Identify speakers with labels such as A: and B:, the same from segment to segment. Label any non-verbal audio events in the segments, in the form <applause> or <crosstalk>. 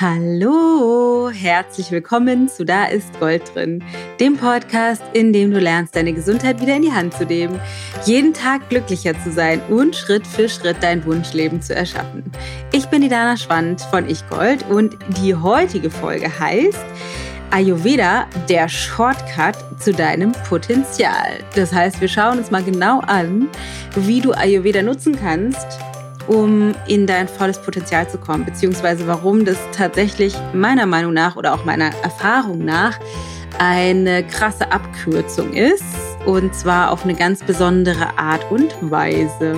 A: Hallo, herzlich willkommen zu Da ist Gold drin, dem Podcast, in dem du lernst, deine Gesundheit wieder in die Hand zu nehmen, jeden Tag glücklicher zu sein und Schritt für Schritt dein Wunschleben zu erschaffen. Ich bin die Dana Schwand von Ich Gold und die heutige Folge heißt Ayurveda, der Shortcut zu deinem Potenzial. Das heißt, wir schauen uns mal genau an, wie du Ayurveda nutzen kannst, um in dein volles Potenzial zu kommen, beziehungsweise warum das tatsächlich meiner Meinung nach oder auch meiner Erfahrung nach eine krasse Abkürzung ist und zwar auf eine ganz besondere Art und Weise.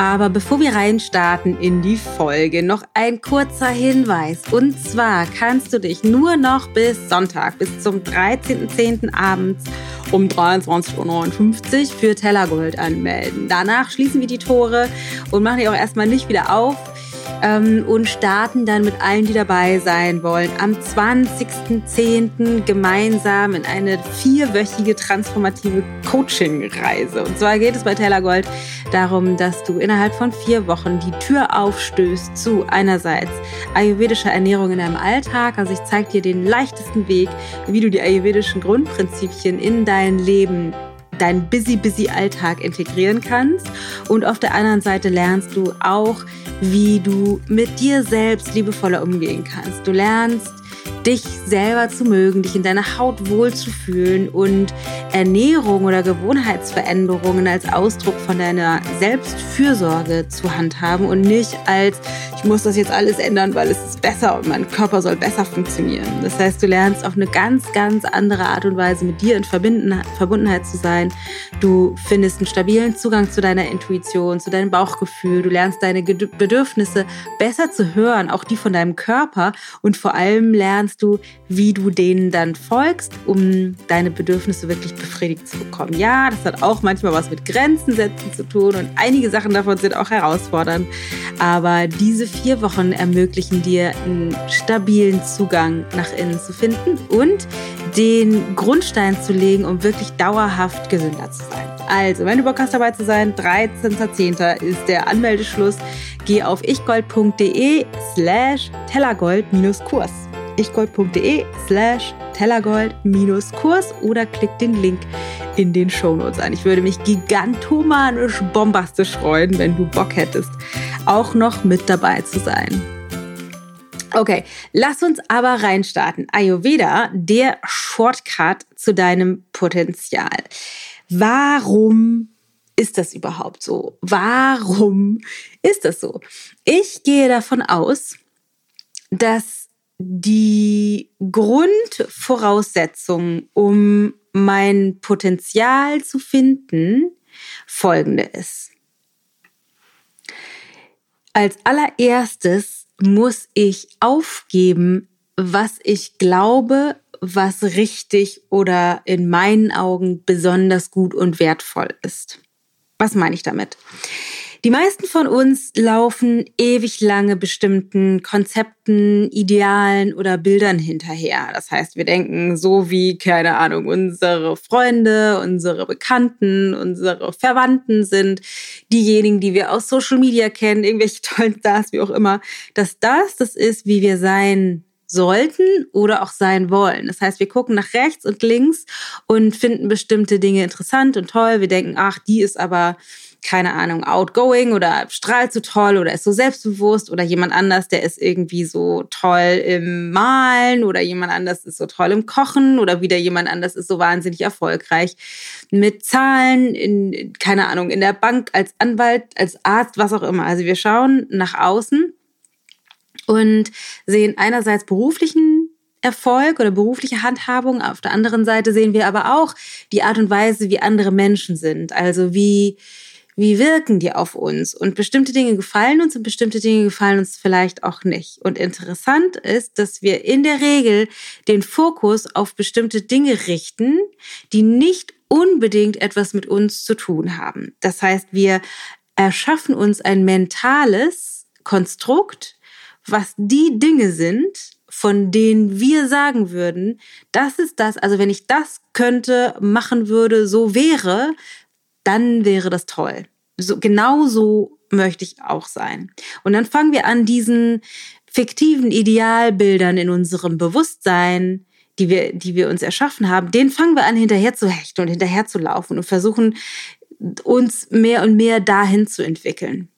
A: Aber bevor wir reinstarten in die Folge, noch ein kurzer Hinweis. Und zwar kannst du dich nur noch bis Sonntag, bis zum 13.10. abends um 23.59 Uhr für Tellergold anmelden. Danach schließen wir die Tore und machen die auch erstmal nicht wieder auf ähm, und starten dann mit allen, die dabei sein wollen, am 20.10. gemeinsam in eine vierwöchige transformative Coaching-Reise. Und zwar geht es bei Taylor Gold darum, dass du innerhalb von vier Wochen die Tür aufstößt zu einerseits ayurvedischer Ernährung in deinem Alltag. Also ich zeige dir den leichtesten Weg, wie du die ayurvedischen Grundprinzipien in dein Leben deinen busy, busy Alltag integrieren kannst. Und auf der anderen Seite lernst du auch, wie du mit dir selbst liebevoller umgehen kannst. Du lernst, dich selber zu mögen, dich in deiner Haut wohlzufühlen und Ernährung oder Gewohnheitsveränderungen als Ausdruck von deiner Selbstfürsorge zu handhaben und nicht als, ich muss das jetzt alles ändern, weil es ist besser und mein Körper soll besser funktionieren. Das heißt, du lernst auf eine ganz, ganz andere Art und Weise mit dir in Verbundenheit zu sein. Du findest einen stabilen Zugang zu deiner Intuition, zu deinem Bauchgefühl. Du lernst deine Bedürfnisse besser zu hören, auch die von deinem Körper und vor allem lernst du, wie du denen dann folgst, um deine Bedürfnisse wirklich befriedigt zu bekommen. Ja, das hat auch manchmal was mit Grenzen setzen zu tun und einige Sachen davon sind auch herausfordernd. Aber diese vier Wochen ermöglichen dir einen stabilen Zugang nach innen zu finden und den Grundstein zu legen, um wirklich dauerhaft gesünder zu sein. Also, wenn du Bock hast, dabei zu sein, 13.10. ist der Anmeldeschluss. Geh auf ichgold.de slash tellergold-kurs ichgold.de slash tellergold-kurs oder klick den Link in den Shownotes an. Ich würde mich gigantomanisch bombastisch freuen, wenn du Bock hättest, auch noch mit dabei zu sein. Okay, lass uns aber reinstarten. Ayurveda, der Shortcut zu deinem Potenzial. Warum ist das überhaupt so? Warum ist das so? Ich gehe davon aus, dass die Grundvoraussetzung, um mein Potenzial zu finden, folgende ist. Als allererstes muss ich aufgeben, was ich glaube, was richtig oder in meinen Augen besonders gut und wertvoll ist. Was meine ich damit? Die meisten von uns laufen ewig lange bestimmten Konzepten, Idealen oder Bildern hinterher. Das heißt, wir denken so wie, keine Ahnung, unsere Freunde, unsere Bekannten, unsere Verwandten sind, diejenigen, die wir aus Social Media kennen, irgendwelche <laughs> tollen Stars, wie auch immer, dass das das ist, wie wir sein sollten oder auch sein wollen. Das heißt, wir gucken nach rechts und links und finden bestimmte Dinge interessant und toll. Wir denken, ach, die ist aber keine Ahnung, outgoing oder strahlt so toll oder ist so selbstbewusst oder jemand anders, der ist irgendwie so toll im Malen oder jemand anders ist so toll im Kochen oder wieder jemand anders ist so wahnsinnig erfolgreich mit Zahlen in, keine Ahnung, in der Bank als Anwalt, als Arzt, was auch immer. Also wir schauen nach außen und sehen einerseits beruflichen Erfolg oder berufliche Handhabung. Auf der anderen Seite sehen wir aber auch die Art und Weise, wie andere Menschen sind. Also wie, wie wirken die auf uns? Und bestimmte Dinge gefallen uns und bestimmte Dinge gefallen uns vielleicht auch nicht. Und interessant ist, dass wir in der Regel den Fokus auf bestimmte Dinge richten, die nicht unbedingt etwas mit uns zu tun haben. Das heißt, wir erschaffen uns ein mentales Konstrukt, was die Dinge sind, von denen wir sagen würden, das ist das, also wenn ich das könnte, machen würde, so wäre, dann wäre das toll. So, genau so möchte ich auch sein. Und dann fangen wir an, diesen fiktiven Idealbildern in unserem Bewusstsein, die wir, die wir uns erschaffen haben, den fangen wir an, hinterher zu hechten und hinterher zu laufen und versuchen, uns mehr und mehr dahin zu entwickeln.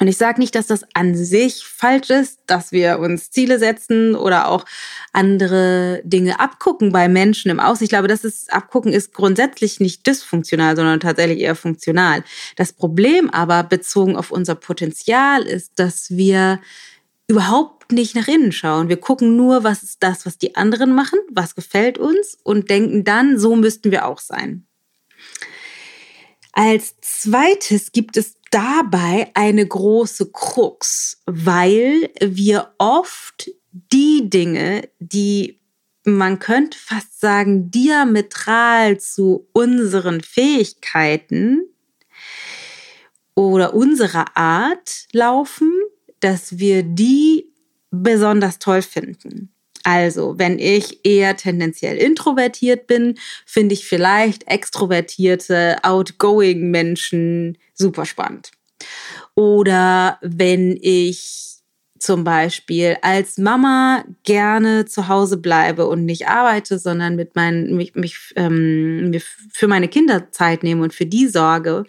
A: Und ich sage nicht, dass das an sich falsch ist, dass wir uns Ziele setzen oder auch andere Dinge abgucken bei Menschen im Aus. Ich glaube, das ist, Abgucken ist grundsätzlich nicht dysfunktional, sondern tatsächlich eher funktional. Das Problem aber bezogen auf unser Potenzial ist, dass wir überhaupt nicht nach innen schauen. Wir gucken nur, was ist das, was die anderen machen, was gefällt uns und denken dann, so müssten wir auch sein. Als zweites gibt es dabei eine große Krux, weil wir oft die Dinge, die man könnte fast sagen, diametral zu unseren Fähigkeiten oder unserer Art laufen, dass wir die besonders toll finden. Also, wenn ich eher tendenziell introvertiert bin, finde ich vielleicht extrovertierte, outgoing Menschen super spannend. Oder wenn ich zum Beispiel als Mama gerne zu Hause bleibe und nicht arbeite, sondern mit meinen, mich, mich ähm, für meine Kinder Zeit nehme und für die sorge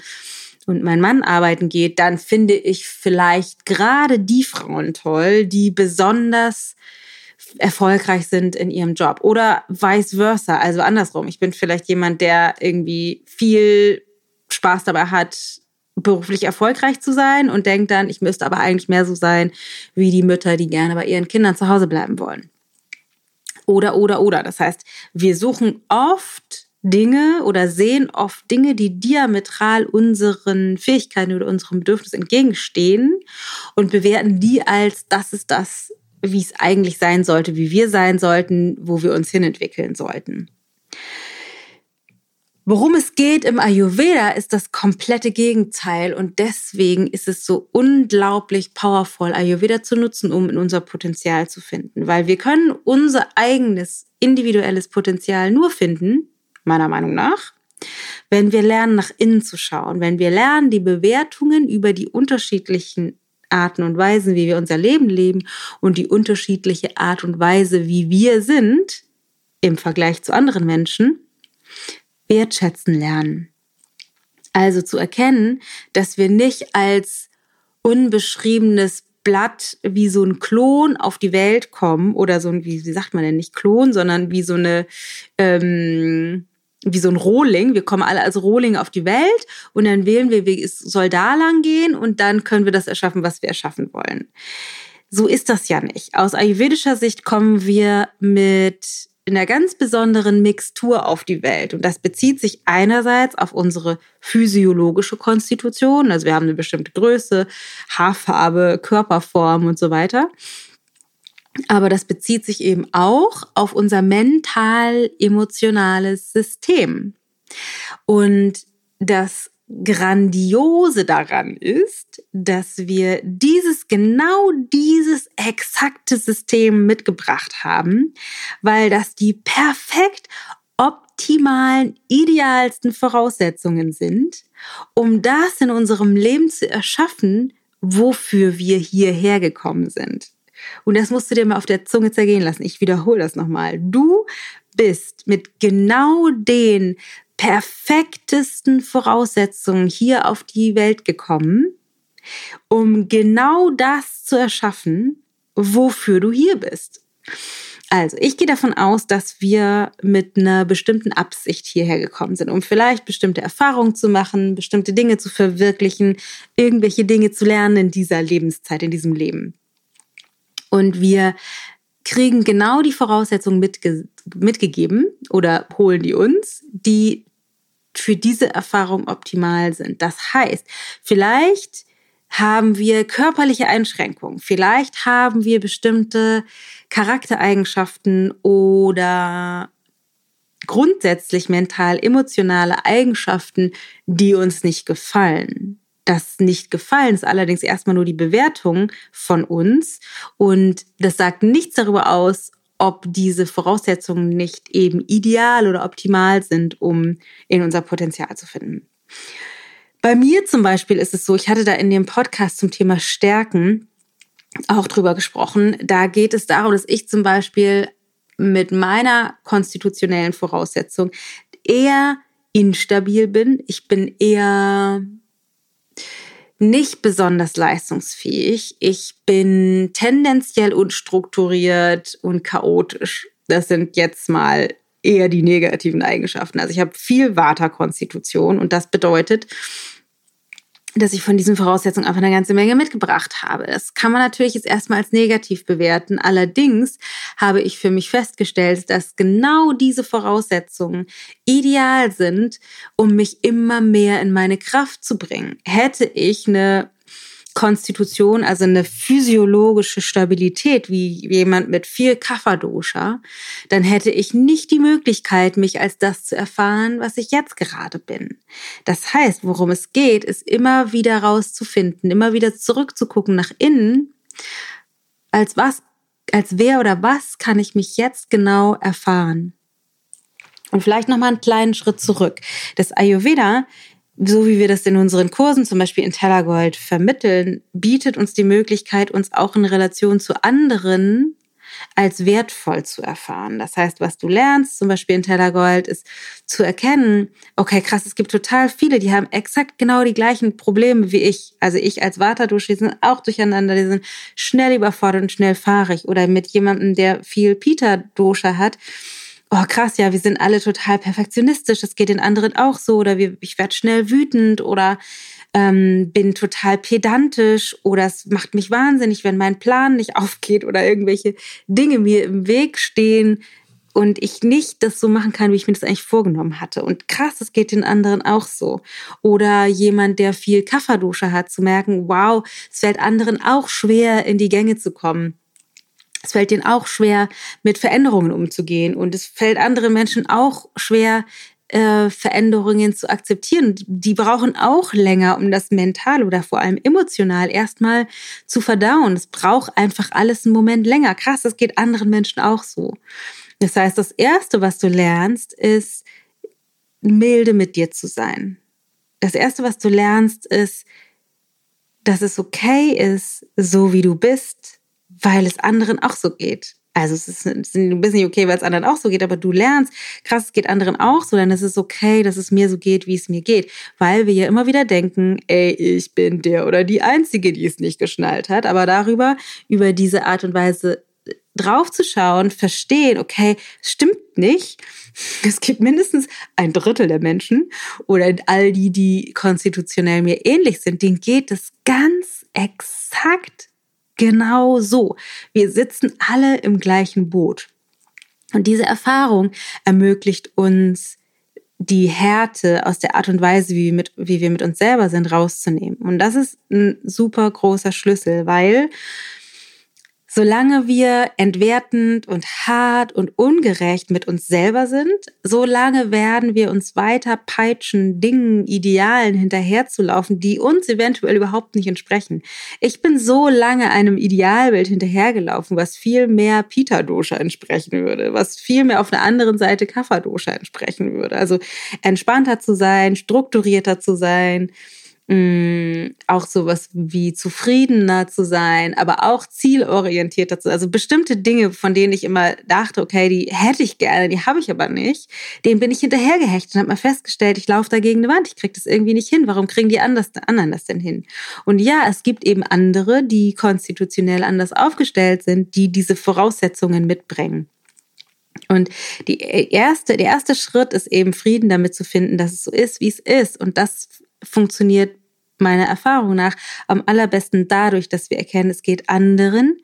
A: und mein Mann arbeiten geht, dann finde ich vielleicht gerade die Frauen toll, die besonders erfolgreich sind in ihrem Job oder vice versa, also andersrum. Ich bin vielleicht jemand, der irgendwie viel Spaß dabei hat, beruflich erfolgreich zu sein und denkt dann, ich müsste aber eigentlich mehr so sein wie die Mütter, die gerne bei ihren Kindern zu Hause bleiben wollen. Oder, oder, oder. Das heißt, wir suchen oft Dinge oder sehen oft Dinge, die diametral unseren Fähigkeiten oder unserem Bedürfnis entgegenstehen und bewerten die als das ist das, wie es eigentlich sein sollte, wie wir sein sollten, wo wir uns hinentwickeln sollten. Worum es geht im Ayurveda ist das komplette Gegenteil. Und deswegen ist es so unglaublich powerful, Ayurveda zu nutzen, um in unser Potenzial zu finden, weil wir können unser eigenes individuelles Potenzial nur finden, meiner Meinung nach, wenn wir lernen, nach innen zu schauen, wenn wir lernen, die Bewertungen über die unterschiedlichen Arten und Weisen, wie wir unser Leben leben und die unterschiedliche Art und Weise, wie wir sind im Vergleich zu anderen Menschen, wertschätzen lernen. Also zu erkennen, dass wir nicht als unbeschriebenes Blatt wie so ein Klon auf die Welt kommen oder so ein, wie, sagt man denn nicht Klon, sondern wie so eine ähm, wie so ein Rohling. Wir kommen alle als Rohling auf die Welt und dann wählen wir, wie es soll da lang gehen und dann können wir das erschaffen, was wir erschaffen wollen. So ist das ja nicht. Aus ayurvedischer Sicht kommen wir mit einer ganz besonderen Mixtur auf die Welt. Und das bezieht sich einerseits auf unsere physiologische Konstitution. Also wir haben eine bestimmte Größe, Haarfarbe, Körperform und so weiter. Aber das bezieht sich eben auch auf unser mental-emotionales System. Und das Grandiose daran ist, dass wir dieses, genau dieses exakte System mitgebracht haben, weil das die perfekt optimalen, idealsten Voraussetzungen sind, um das in unserem Leben zu erschaffen, wofür wir hierher gekommen sind. Und das musst du dir mal auf der Zunge zergehen lassen. Ich wiederhole das nochmal. Du bist mit genau den perfektesten Voraussetzungen hier auf die Welt gekommen, um genau das zu erschaffen, wofür du hier bist. Also, ich gehe davon aus, dass wir mit einer bestimmten Absicht hierher gekommen sind, um vielleicht bestimmte Erfahrungen zu machen, bestimmte Dinge zu verwirklichen, irgendwelche Dinge zu lernen in dieser Lebenszeit, in diesem Leben. Und wir kriegen genau die Voraussetzungen mitge mitgegeben oder holen die uns, die für diese Erfahrung optimal sind. Das heißt, vielleicht haben wir körperliche Einschränkungen, vielleicht haben wir bestimmte Charaktereigenschaften oder grundsätzlich mental emotionale Eigenschaften, die uns nicht gefallen. Das nicht gefallen ist allerdings erstmal nur die Bewertung von uns und das sagt nichts darüber aus, ob diese Voraussetzungen nicht eben ideal oder optimal sind, um in unser Potenzial zu finden. bei mir zum Beispiel ist es so, ich hatte da in dem Podcast zum Thema Stärken auch drüber gesprochen. Da geht es darum, dass ich zum Beispiel mit meiner konstitutionellen Voraussetzung eher instabil bin. Ich bin eher nicht besonders leistungsfähig. Ich bin tendenziell unstrukturiert und chaotisch. Das sind jetzt mal eher die negativen Eigenschaften. Also ich habe viel Vata-Konstitution und das bedeutet, dass ich von diesen Voraussetzungen einfach eine ganze Menge mitgebracht habe. Das kann man natürlich jetzt erstmal als negativ bewerten. Allerdings habe ich für mich festgestellt, dass genau diese Voraussetzungen ideal sind, um mich immer mehr in meine Kraft zu bringen. Hätte ich eine Konstitution, also eine physiologische Stabilität, wie jemand mit viel Kapha-Dosha, dann hätte ich nicht die Möglichkeit, mich als das zu erfahren, was ich jetzt gerade bin. Das heißt, worum es geht, ist immer wieder rauszufinden, immer wieder zurückzugucken nach innen, als was, als wer oder was kann ich mich jetzt genau erfahren. Und vielleicht noch mal einen kleinen Schritt zurück. Das Ayurveda so wie wir das in unseren Kursen, zum Beispiel in Tellergold, vermitteln, bietet uns die Möglichkeit, uns auch in Relation zu anderen als wertvoll zu erfahren. Das heißt, was du lernst, zum Beispiel in Tellergold, ist zu erkennen, okay, krass, es gibt total viele, die haben exakt genau die gleichen Probleme wie ich. Also ich als Vata-Dusche, die sind auch durcheinander, die sind schnell überfordert und schnell fahrig. Oder mit jemandem, der viel Pita-Dosha hat, oh krass, ja, wir sind alle total perfektionistisch, das geht den anderen auch so, oder wir, ich werde schnell wütend oder ähm, bin total pedantisch oder es macht mich wahnsinnig, wenn mein Plan nicht <laughs> aufgeht oder irgendwelche Dinge mir im Weg stehen und ich nicht das so machen kann, wie ich mir das eigentlich vorgenommen hatte. Und krass, das geht den anderen auch so. Oder jemand, der viel Kafferdusche hat, zu merken, wow, es fällt anderen auch schwer, in die Gänge zu kommen es fällt ihnen auch schwer, mit Veränderungen umzugehen. Und es fällt anderen Menschen auch schwer, äh, Veränderungen zu akzeptieren. Die brauchen auch länger, um das mental oder vor allem emotional erstmal zu verdauen. Es braucht einfach alles einen Moment länger. Krass, das geht anderen Menschen auch so. Das heißt, das Erste, was du lernst, ist, milde mit dir zu sein. Das Erste, was du lernst, ist, dass es okay ist, so wie du bist, weil es anderen auch so geht. Also es ist, es ein bisschen okay, weil es anderen auch so geht, aber du lernst, krass, es geht anderen auch so, dann ist es okay, dass es mir so geht, wie es mir geht. Weil wir ja immer wieder denken, ey, ich bin der oder die Einzige, die es nicht geschnallt hat. Aber darüber, über diese Art und Weise draufzuschauen, verstehen, okay, stimmt nicht. <laughs> Es gibt mindestens ein Drittel der Menschen oder all die, die konstitutionell mir ähnlich sind, denen geht es ganz exakt genau so. Wir sitzen alle im gleichen Boot. Und diese Erfahrung ermöglicht uns, die Härte aus der Art und Weise, wie wir, mit, wie wir mit uns selber sind, rauszunehmen. Und das ist ein super großer Schlüssel, weil Solange wir entwertend und hart und ungerecht mit uns selber sind, solange werden wir uns weiter peitschen, Dingen, Idealen hinterherzulaufen, die uns eventuell überhaupt nicht entsprechen. Ich bin so lange einem Idealbild hinterhergelaufen, was viel mehr Pita-Dosha entsprechen würde, was viel mehr auf der anderen Seite Kapha-Dosha entsprechen würde. Also entspannter zu sein, strukturierter zu sein, mh, mm, auch sowas wie zufriedener zu sein, aber auch zielorientierter zu sein. Also bestimmte Dinge, von denen ich immer dachte, okay, die hätte ich gerne, die habe ich aber nicht, denen bin ich hinterhergehechtet und habe mal festgestellt, ich laufe dagegen eine Wand, ich kriege das irgendwie nicht hin. Warum kriegen die anders, anderen das denn hin? Und ja, es gibt eben andere, die konstitutionell anders aufgestellt sind, die diese Voraussetzungen mitbringen. Und die erste, der erste Schritt ist eben Frieden damit zu finden, dass es so ist, wie es ist. Und das funktioniert meiner Erfahrung nach am allerbesten dadurch, dass wir erkennen, es geht anderen,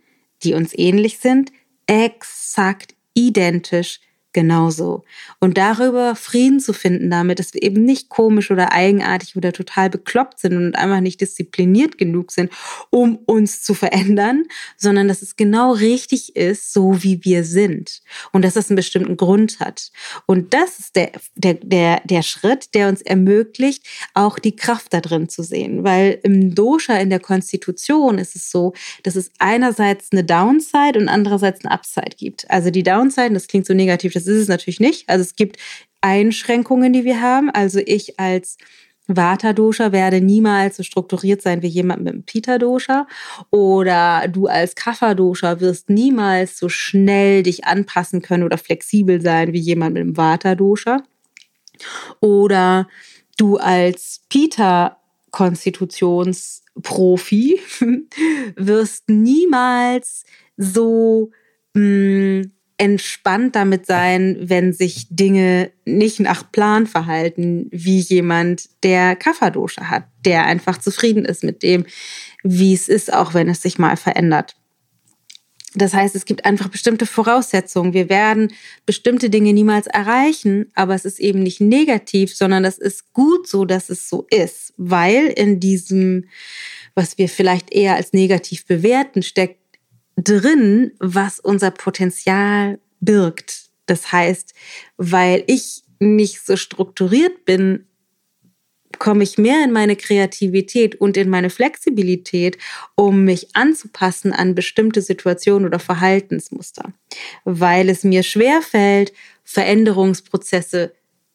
A: die uns ähnlich sind, exakt identisch genauso. Und darüber Frieden zu finden damit, dass wir eben nicht komisch oder eigenartig oder total bekloppt sind und einfach nicht diszipliniert genug sind, um uns zu verändern, sondern dass es genau richtig ist, so wie wir sind. Und dass es einen bestimmten Grund hat. Und das ist der, der, der, der Schritt, der uns ermöglicht, auch die Kraft da drin zu sehen. Weil im Dosha, in der Konstitution, ist es so, dass es einerseits eine Downside und andererseits eine Upside gibt. Also die Downside, das klingt so negativ, das ist es natürlich nicht. Also es gibt Einschränkungen, die wir haben. Also ich als Vata-Dosha werde niemals so strukturiert sein wie jemand mit einem Pita-Dosha. Oder du als Kapha-Dosha wirst niemals so schnell dich anpassen können oder flexibel sein wie jemand mit einem Vata-Dosha. Oder du als Pita-Konstitutionsprofi <laughs> wirst niemals so mh, mm, entspannt damit sein, wenn sich Dinge nicht nach Plan verhalten, wie jemand, der Kafferdosche hat, der einfach zufrieden ist mit dem, wie es ist, auch wenn es sich mal verändert. Das heißt, es gibt einfach bestimmte Voraussetzungen. Wir werden bestimmte Dinge niemals erreichen, aber es ist eben nicht negativ, sondern das ist gut so, dass es so ist, weil in diesem, was wir vielleicht eher als negativ bewerten, steckt drin, was unser Potenzial birgt. Das heißt, weil ich nicht so strukturiert bin, komme ich mehr in meine Kreativität und in meine Flexibilität, um mich anzupassen an bestimmte Situationen oder Verhaltensmuster. Weil es mir schwer fällt, Veränderungsprozesse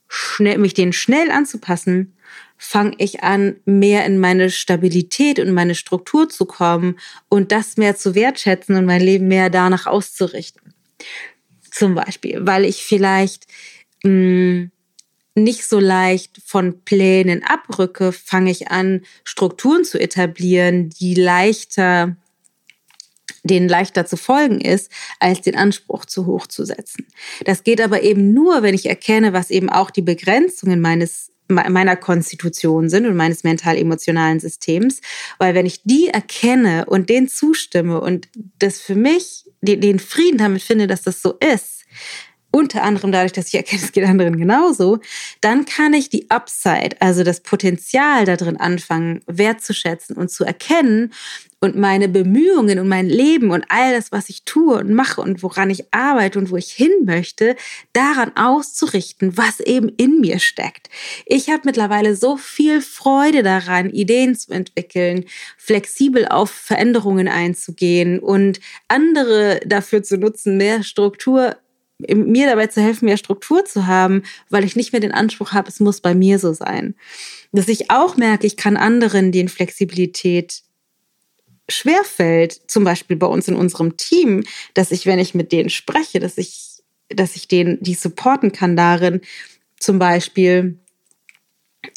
A: schnell, mich denen schnell anzupassen, fange ich an, mehr in meine Stabilität und meine Struktur zu kommen und das mehr zu wertschätzen und mein Leben mehr danach auszurichten. Zum Beispiel, weil ich vielleicht mh, hm, nicht so leicht von Plänen abrücke, fange ich an, Strukturen zu etablieren, die leichter denen leichter zu folgen ist, als den Anspruch zu hoch zu setzen. Das geht aber eben nur, wenn ich erkenne, was eben auch die Begrenzungen meines meiner Konstitution sind und meines mental-emotionalen Systems, weil wenn ich die erkenne und den zustimme und das für mich den Frieden damit finde, dass das so ist, unter anderem dadurch, dass ich erkenne, <laughs> es geht anderen genauso, dann kann ich die Upside, also das Potenzial da drin anfangen wertzuschätzen und zu erkennen und meine Bemühungen und mein Leben und all das, was ich tue und mache und woran ich arbeite und wo ich hin möchte, daran auszurichten, was eben in mir steckt. Ich habe mittlerweile so viel Freude daran, Ideen zu entwickeln, flexibel auf Veränderungen einzugehen und andere dafür zu nutzen, mehr Struktur mir dabei zu helfen, mehr Struktur zu haben, weil ich nicht mehr den Anspruch habe, es muss bei mir so sein. Dass ich auch merke, ich kann anderen den Flexibilität schwerfällt, zum Beispiel bei uns in unserem Team, dass ich, wenn ich mit denen spreche, dass ich, dass ich denen die supporten kann darin, zum Beispiel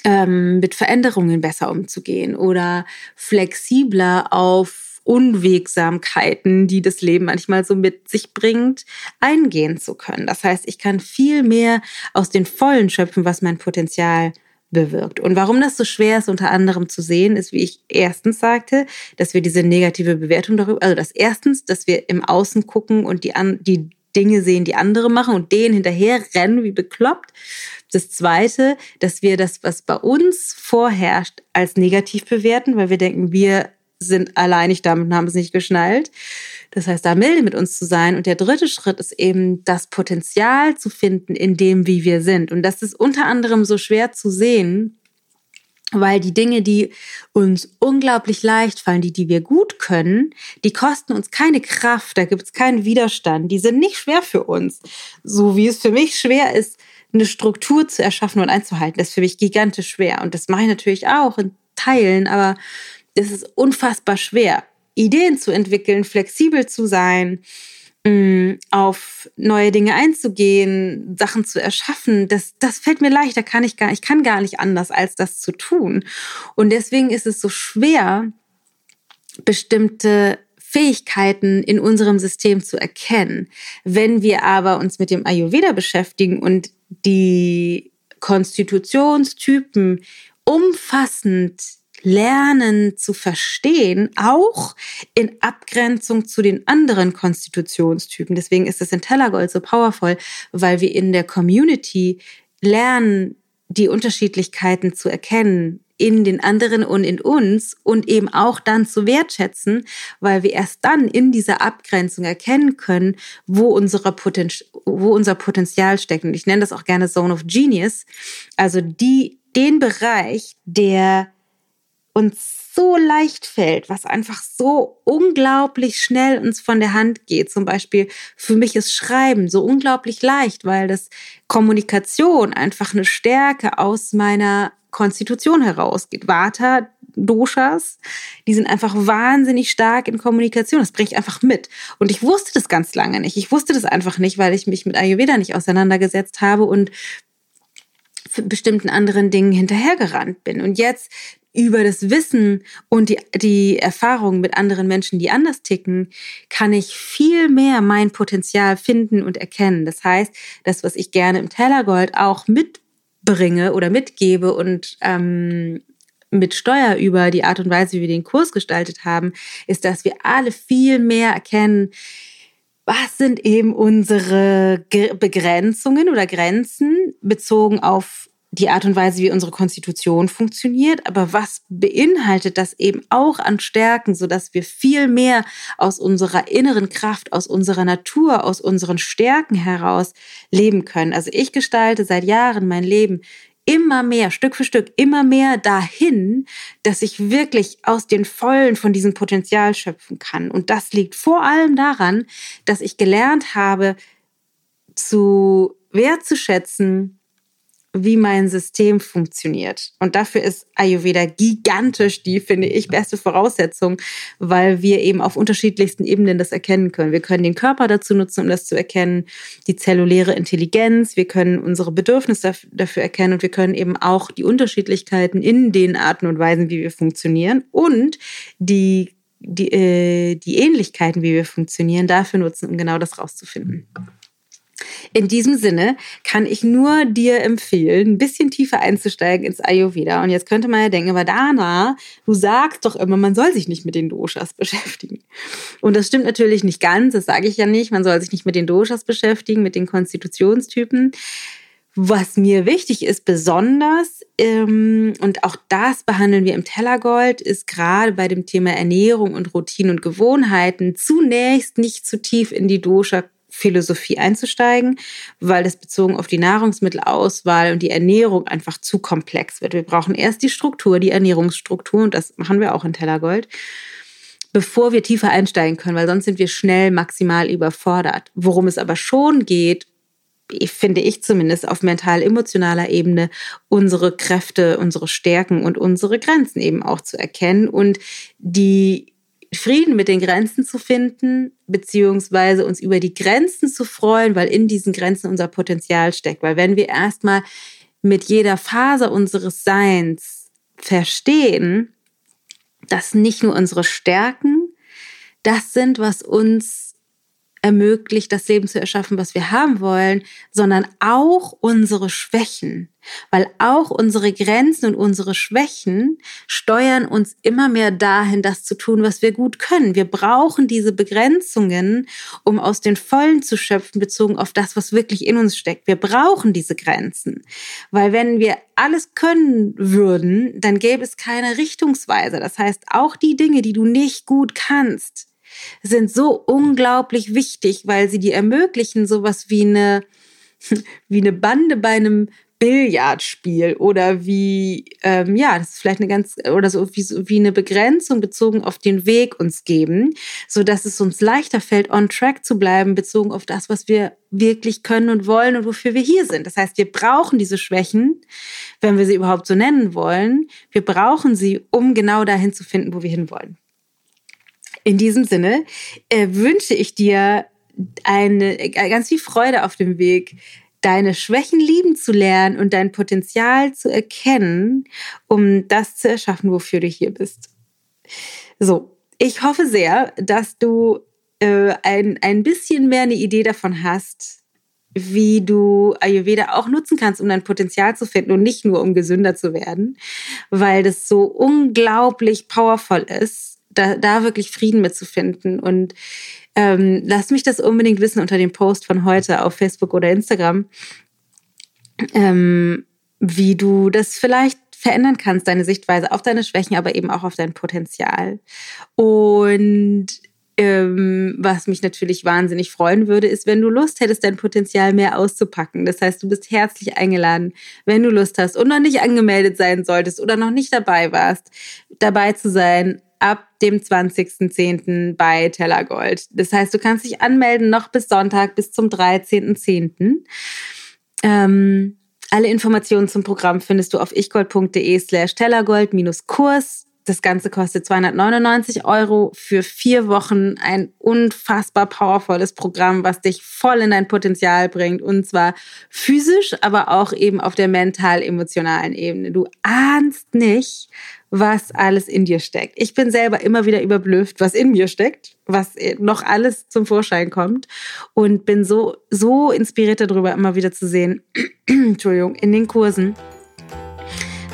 A: ähm, mit Veränderungen besser umzugehen oder flexibler auf Unwegsamkeiten, die das Leben manchmal so mit sich bringt, eingehen zu können. Das heißt, ich kann viel mehr aus den Vollen schöpfen, was mein Potenzial bewirkt. Und warum das so schwer ist, unter anderem zu sehen, ist, wie ich erstens sagte, dass wir diese negative Bewertung darüber, also das erstens, dass wir im Außen gucken und die, an, die Dinge sehen, die andere machen und denen hinterher rennen wie bekloppt. Das zweite, dass wir das, was bei uns vorherrscht, als negativ bewerten, weil wir denken, wir sind alleinig damit und haben es nicht geschnallt. Das heißt, da milde mit uns zu sein. Und der dritte Schritt ist eben das Potenzial zu finden in dem, wie wir sind. Und das ist unter anderem so schwer zu sehen, weil die Dinge, die uns unglaublich leicht fallen, die, die wir gut können, die kosten uns keine Kraft, da gibt es keinen Widerstand, die sind nicht schwer für uns. So wie es für mich schwer ist, eine Struktur zu erschaffen und einzuhalten, das ist für mich gigantisch schwer. Und das mache ich natürlich auch in Teilen, aber es ist unfassbar schwer, Ideen zu entwickeln, flexibel zu sein, mm, auf neue Dinge einzugehen, Sachen zu erschaffen, das, das fällt mir leicht, da kann ich gar, ich kann gar nicht anders, als das zu tun. Und deswegen ist es so schwer, bestimmte Fähigkeiten in unserem System zu erkennen. Wenn wir aber uns mit dem Ayurveda beschäftigen und die Konstitutionstypen umfassend lernen zu verstehen, auch in Abgrenzung zu den anderen Konstitutionstypen. Deswegen ist es in Tellergold so powerful, weil wir in der Community lernen, die Unterschiedlichkeiten zu erkennen in den anderen und in uns und eben auch dann zu wertschätzen, weil wir erst dann in dieser Abgrenzung erkennen können, wo, unsere Poten wo unser Potenzial steckt. Und ich nenne das auch gerne Zone of Genius, also die, den Bereich, der uns so leicht fällt, was einfach so unglaublich schnell uns von der Hand geht. Zum Beispiel für mich ist Schreiben so unglaublich leicht, weil das Kommunikation einfach eine Stärke aus meiner Konstitution herausgeht. Vata, Doshas, die sind einfach wahnsinnig stark in Kommunikation. Das bringe ich einfach mit. Und ich wusste das ganz lange nicht. Ich wusste das einfach nicht, weil ich mich mit Ayurveda nicht auseinandergesetzt habe und bestimmten anderen Dingen hinterhergerannt bin. Und jetzt über das Wissen und die, die Erfahrung mit anderen Menschen, die anders ticken, kann ich viel mehr mein Potenzial finden und erkennen. Das heißt, das, was ich gerne im Tellergold auch mitbringe oder mitgebe und ähm, mit Steuer über die Art und Weise, wie wir den Kurs gestaltet haben, ist, dass wir alle viel mehr erkennen, was sind eben unsere Begrenzungen oder Grenzen bezogen auf die Art und Weise, wie unsere Konstitution funktioniert, aber was beinhaltet das eben auch an Stärken, so dass wir viel mehr aus unserer inneren Kraft, aus unserer Natur, aus unseren Stärken heraus leben können. Also ich gestalte seit Jahren mein Leben immer mehr, Stück für Stück, immer mehr dahin, dass ich wirklich aus den Vollen von diesem Potenzial schöpfen kann. Und das liegt vor allem daran, dass ich gelernt habe, zu wertzuschätzen, wie mein System funktioniert. Und dafür ist Ayurveda gigantisch die, finde ich, beste Voraussetzung, weil wir eben auf unterschiedlichsten Ebenen das erkennen können. Wir können den Körper dazu nutzen, um das zu erkennen, die zelluläre Intelligenz, wir können unsere Bedürfnisse dafür erkennen und wir können eben auch die Unterschiedlichkeiten in den Arten und Weisen, wie wir funktionieren und die die, äh, die Ähnlichkeiten, wie wir funktionieren, dafür nutzen, um genau das rauszufinden. In diesem Sinne kann ich nur dir empfehlen, ein bisschen tiefer einzusteigen ins Ayurveda. Und jetzt könnte man ja denken, aber Dana, du sagst doch immer, man soll sich nicht mit den Doshas <laughs> beschäftigen. Und das stimmt natürlich nicht ganz, das sage ich ja nicht. Man soll sich nicht mit den Doshas beschäftigen, mit den Konstitutionstypen. Was mir wichtig ist, besonders, ähm, und auch das behandeln wir im Tellergold, ist gerade bei dem Thema Ernährung und Routinen und Gewohnheiten zunächst nicht zu tief in die Dosha Philosophie einzusteigen, weil das bezogen auf die Nahrungsmittelauswahl und die Ernährung einfach zu komplex wird. Wir brauchen erst die Struktur, die Ernährungsstruktur und das machen wir auch in Tellergold, bevor wir tiefer einsteigen können, weil sonst sind wir schnell maximal überfordert. Worum es aber schon geht, finde ich zumindest auf mental-emotionaler Ebene, unsere Kräfte, unsere Stärken und unsere Grenzen eben auch zu erkennen und die Frieden mit den Grenzen zu finden, beziehungsweise uns über die Grenzen zu freuen, weil in diesen Grenzen unser Potenzial steckt. Weil wenn wir erstmal mit jeder Phase unseres Seins verstehen, dass nicht nur unsere Stärken das sind, was uns ermöglicht, das Leben zu erschaffen, was wir haben wollen, sondern auch unsere Schwächen. Weil auch unsere Grenzen und unsere Schwächen steuern uns immer mehr dahin, das zu tun, was wir gut können. Wir brauchen diese Begrenzungen, um aus den Vollen zu schöpfen, bezogen auf das, was wirklich in uns steckt. Wir brauchen diese Grenzen. Weil wenn wir alles können würden, dann gäbe es keine Richtungsweise. Das heißt, auch die Dinge, die du nicht gut kannst, sind so unglaublich wichtig, weil sie dir ermöglichen, sowas wie eine, <laughs> wie eine Bande bei einem Billardspiel oder wie, ähm, ja, das ist vielleicht eine ganz, oder so wie, wie eine Begrenzung bezogen auf den Weg uns geben, so dass es uns leichter fällt, on track zu bleiben, bezogen auf das, was wir wirklich können und wollen und wofür wir hier sind. Das heißt, wir brauchen diese Schwächen, wenn wir sie überhaupt so nennen wollen. Wir brauchen sie, um genau dahin zu finden, wo wir hinwollen. In diesem Sinne äh, wünsche ich dir eine äh, ganz viel Freude auf dem Weg, deine Schwächen lieben zu lernen und dein Potenzial zu erkennen, um das zu erschaffen, wofür du hier bist. So, ich hoffe sehr, dass du äh, ein, ein bisschen mehr eine Idee davon hast, wie du Ayurveda auch nutzen kannst, um dein Potenzial zu finden und nicht nur um gesünder zu werden, weil das so unglaublich powerful ist da, da wirklich Frieden mitzufinden. Und ähm, lass mich das unbedingt wissen unter dem Post von heute auf Facebook oder Instagram, ähm, wie du das vielleicht verändern kannst, deine Sichtweise auf deine Schwächen, aber eben auch auf dein Potenzial. Und ähm, was mich natürlich wahnsinnig freuen würde, ist, wenn du Lust hättest, dein Potenzial mehr auszupacken. Das heißt, du bist herzlich eingeladen, wenn du Lust hast und noch nicht angemeldet sein solltest oder noch nicht dabei warst, dabei zu sein ab dem 20.10. bei Tellergold. Das heißt, du kannst dich anmelden noch bis Sonntag, bis zum 13.10. Ähm, Alle Informationen zum Programm findest du auf ichgold.de slash tellergold-kurs. Das Ganze kostet 299 Euro für vier Wochen. Ein unfassbar powervolles Programm, was dich voll in dein Potenzial bringt. Und zwar physisch, aber auch eben auf der mental-emotionalen Ebene. Du ahnst nicht, was alles in dir steckt. Ich bin selber immer wieder überblüfft, was in mir steckt, was noch alles zum Vorschein kommt und bin so, so inspiriert darüber, immer wieder zu sehen, <clears throat> Entschuldigung, in den Kursen,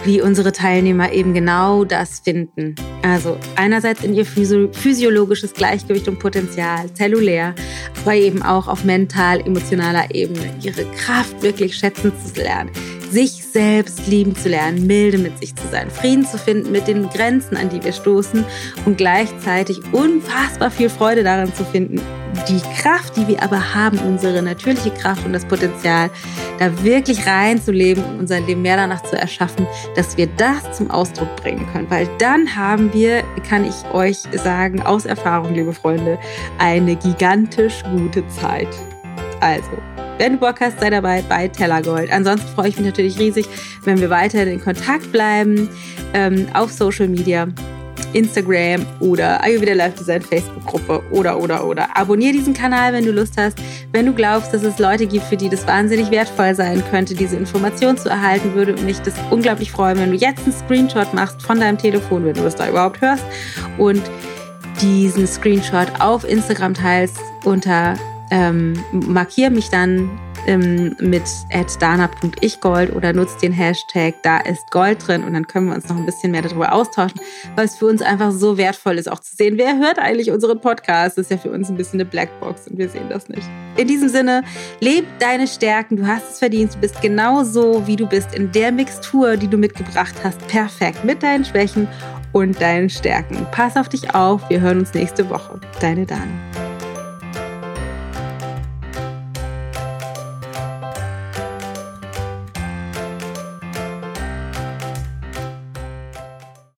A: wie unsere Teilnehmer eben genau das finden. Also einerseits in ihr physiologisches Gleichgewicht und Potenzial, zellulär, aber eben auch auf mental-emotionaler Ebene, ihre Kraft wirklich schätzen zu lernen, sich selbst lieben zu lernen, milde mit sich zu sein, Frieden zu finden mit den Grenzen, an die wir stoßen und gleichzeitig unfassbar viel Freude daran zu finden, die Kraft, die wir aber haben, unsere natürliche Kraft und das Potenzial, da wirklich reinzuleben und unser Leben mehr danach zu erschaffen, dass wir das zum Ausdruck bringen können. Weil dann haben wir, kann ich euch sagen, aus Erfahrung, liebe Freunde, eine gigantisch gute Zeit. Also, wenn du Bock hast, sei dabei bei Tellergold. Ansonsten freue ich mich natürlich riesig, wenn wir weiter in Kontakt bleiben ähm, auf Social Media. Instagram oder Ayurveda Live Design Facebook-Gruppe oder, oder, oder. Abonnier diesen Kanal, wenn du Lust hast. Wenn du glaubst, dass es Leute gibt, für die das wahnsinnig wertvoll sein könnte, diese Information zu erhalten, würde mich das unglaublich freuen, wenn du jetzt einen Screenshot machst von deinem Telefon, wenn du das da überhaupt hörst und diesen Screenshot auf Instagram teilst unter ähm, markier mich dann ähm, mit dana.ichgold oder nutzt den Hashtag da ist Gold drin und dann können wir uns noch ein bisschen mehr darüber austauschen, weil es für uns einfach so wertvoll ist, auch zu sehen, wer hört eigentlich unseren Podcast. Das ist ja für uns ein bisschen eine Blackbox und wir sehen das nicht. In diesem Sinne, leb deine Stärken, du hast es verdient, du bist genau so, wie du bist, in der Mixtur, die du mitgebracht hast, perfekt, mit deinen Schwächen und deinen Stärken. Pass auf dich auf, wir hören uns nächste Woche. Deine Dana.